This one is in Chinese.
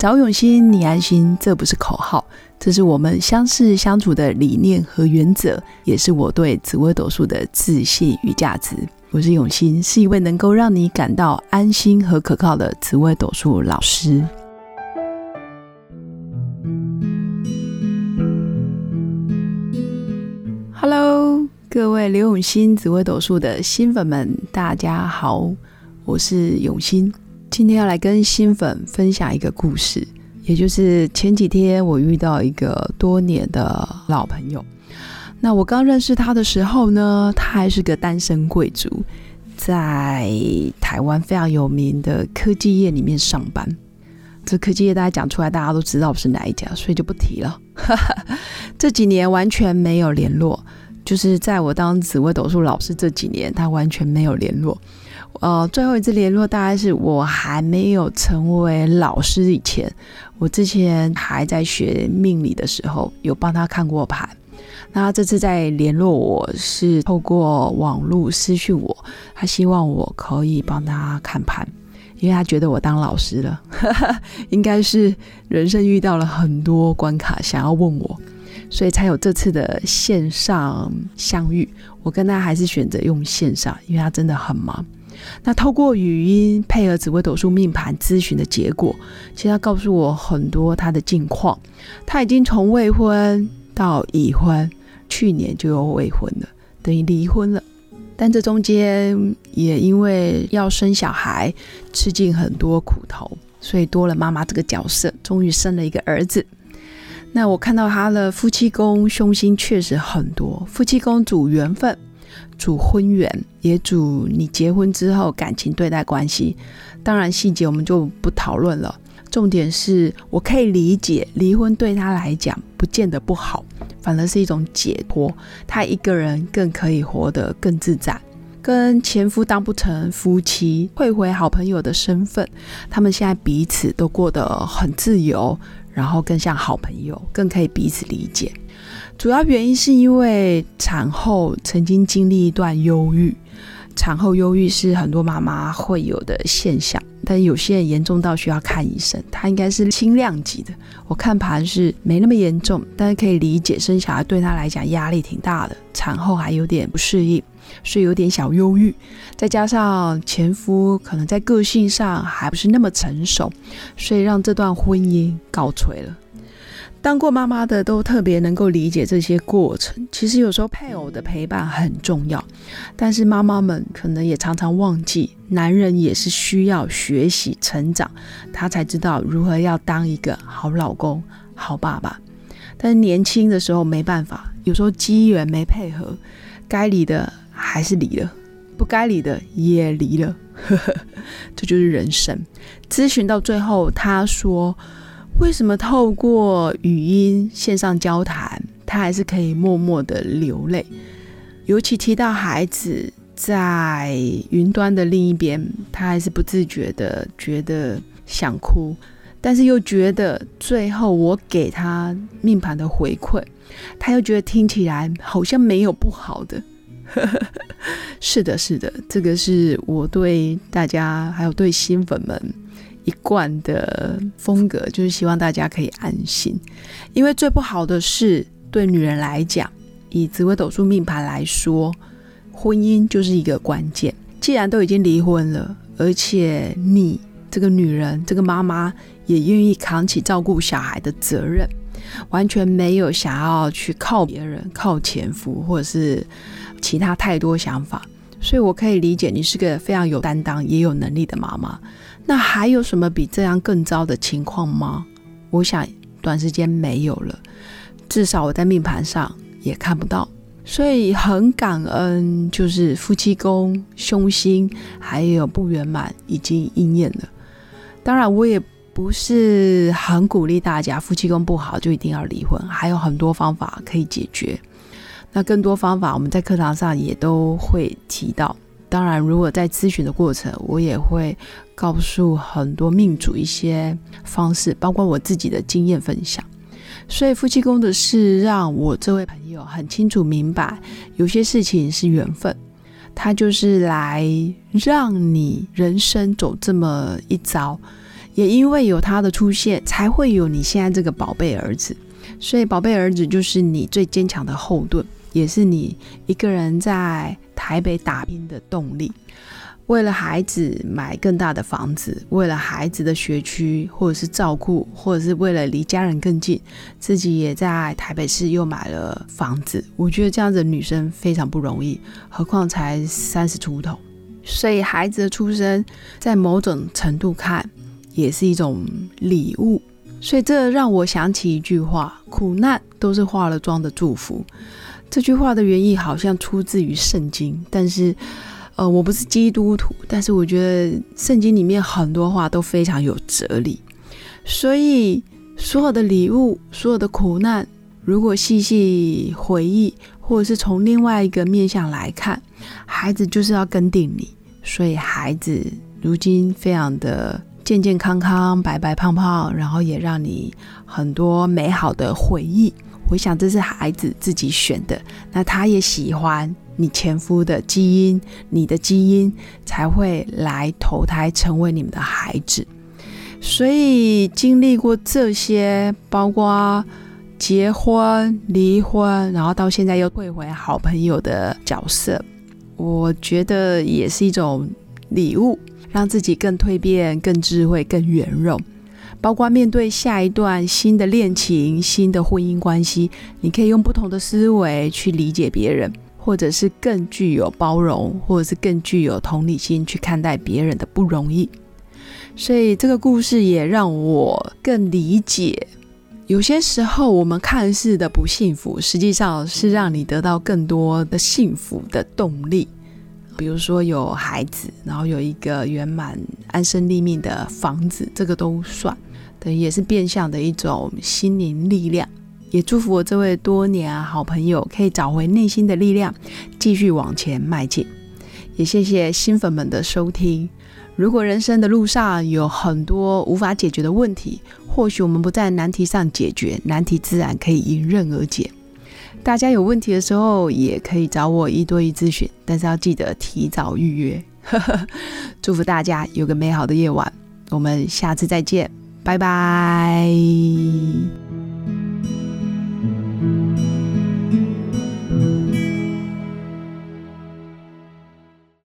找永新，你安心，这不是口号，这是我们相识相处的理念和原则，也是我对紫微斗数的自信与价值。我是永新，是一位能够让你感到安心和可靠的紫微斗数老师。Hello，各位刘永新紫微斗数的新粉们，大家好，我是永新。今天要来跟新粉分享一个故事，也就是前几天我遇到一个多年的老朋友。那我刚认识他的时候呢，他还是个单身贵族，在台湾非常有名的科技业里面上班。这科技业大家讲出来，大家都知道是哪一家，所以就不提了。这几年完全没有联络，就是在我当紫微斗数老师这几年，他完全没有联络。呃，最后一次联络大概是我还没有成为老师以前，我之前还在学命理的时候，有帮他看过盘。那这次在联络我是透过网络私讯我，他希望我可以帮他看盘，因为他觉得我当老师了，应该是人生遇到了很多关卡，想要问我，所以才有这次的线上相遇。我跟他还是选择用线上，因为他真的很忙。那透过语音配合紫微斗数命盘咨询的结果，其实他告诉我很多他的近况。他已经从未婚到已婚，去年就有未婚了，等于离婚了。但这中间也因为要生小孩，吃尽很多苦头，所以多了妈妈这个角色，终于生了一个儿子。那我看到他的夫妻宫凶星确实很多，夫妻宫主缘分。主婚缘，也主你结婚之后感情对待关系。当然细节我们就不讨论了。重点是我可以理解，离婚对他来讲不见得不好，反而是一种解脱。他一个人更可以活得更自在。跟前夫当不成夫妻，退回好朋友的身份。他们现在彼此都过得很自由，然后更像好朋友，更可以彼此理解。主要原因是因为产后曾经经历一段忧郁，产后忧郁是很多妈妈会有的现象，但有些人严重到需要看医生。他应该是轻量级的，我看盘是没那么严重，但是可以理解生小孩对他来讲压力挺大的，产后还有点不适应，所以有点小忧郁。再加上前夫可能在个性上还不是那么成熟，所以让这段婚姻告吹了。当过妈妈的都特别能够理解这些过程。其实有时候配偶的陪伴很重要，但是妈妈们可能也常常忘记，男人也是需要学习成长，他才知道如何要当一个好老公、好爸爸。但是年轻的时候没办法，有时候机缘没配合，该离的还是离了，不该离的也离了，这就是人生。咨询到最后，他说。为什么透过语音线上交谈，他还是可以默默的流泪？尤其提到孩子在云端的另一边，他还是不自觉的觉得想哭，但是又觉得最后我给他命盘的回馈，他又觉得听起来好像没有不好的。是的，是的，这个是我对大家还有对新粉们。一贯的风格就是希望大家可以安心，因为最不好的是对女人来讲，以紫微斗数命盘来说，婚姻就是一个关键。既然都已经离婚了，而且你这个女人、这个妈妈也愿意扛起照顾小孩的责任，完全没有想要去靠别人、靠前夫或者是其他太多想法，所以我可以理解你是个非常有担当、也有能力的妈妈。那还有什么比这样更糟的情况吗？我想短时间没有了，至少我在命盘上也看不到，所以很感恩，就是夫妻宫凶星还有不圆满已经应验了。当然，我也不是很鼓励大家夫妻宫不好就一定要离婚，还有很多方法可以解决。那更多方法我们在课堂上也都会提到。当然，如果在咨询的过程，我也会告诉很多命主一些方式，包括我自己的经验分享。所以夫妻宫的事，让我这位朋友很清楚明白，有些事情是缘分，它就是来让你人生走这么一遭。也因为有他的出现，才会有你现在这个宝贝儿子。所以，宝贝儿子就是你最坚强的后盾，也是你一个人在台北打拼的动力。为了孩子买更大的房子，为了孩子的学区，或者是照顾，或者是为了离家人更近，自己也在台北市又买了房子。我觉得这样子的女生非常不容易，何况才三十出头。所以，孩子的出生，在某种程度看，也是一种礼物。所以，这让我想起一句话：“苦难都是化了妆的祝福。”这句话的原意好像出自于圣经，但是。呃，我不是基督徒，但是我觉得圣经里面很多话都非常有哲理，所以所有的礼物、所有的苦难，如果细细回忆，或者是从另外一个面向来看，孩子就是要跟定你，所以孩子如今非常的健健康康、白白胖胖，然后也让你很多美好的回忆。我想这是孩子自己选的，那他也喜欢。你前夫的基因，你的基因才会来投胎成为你们的孩子。所以经历过这些，包括结婚、离婚，然后到现在又退回好朋友的角色，我觉得也是一种礼物，让自己更蜕变、更智慧、更圆融。包括面对下一段新的恋情、新的婚姻关系，你可以用不同的思维去理解别人。或者是更具有包容，或者是更具有同理心去看待别人的不容易，所以这个故事也让我更理解，有些时候我们看似的不幸福，实际上是让你得到更多的幸福的动力。比如说有孩子，然后有一个圆满安身立命的房子，这个都算，等于也是变相的一种心灵力量。也祝福我这位多年好朋友可以找回内心的力量，继续往前迈进。也谢谢新粉们的收听。如果人生的路上有很多无法解决的问题，或许我们不在难题上解决，难题自然可以迎刃而解。大家有问题的时候也可以找我一对一咨询，但是要记得提早预约。祝福大家有个美好的夜晚，我们下次再见，拜拜。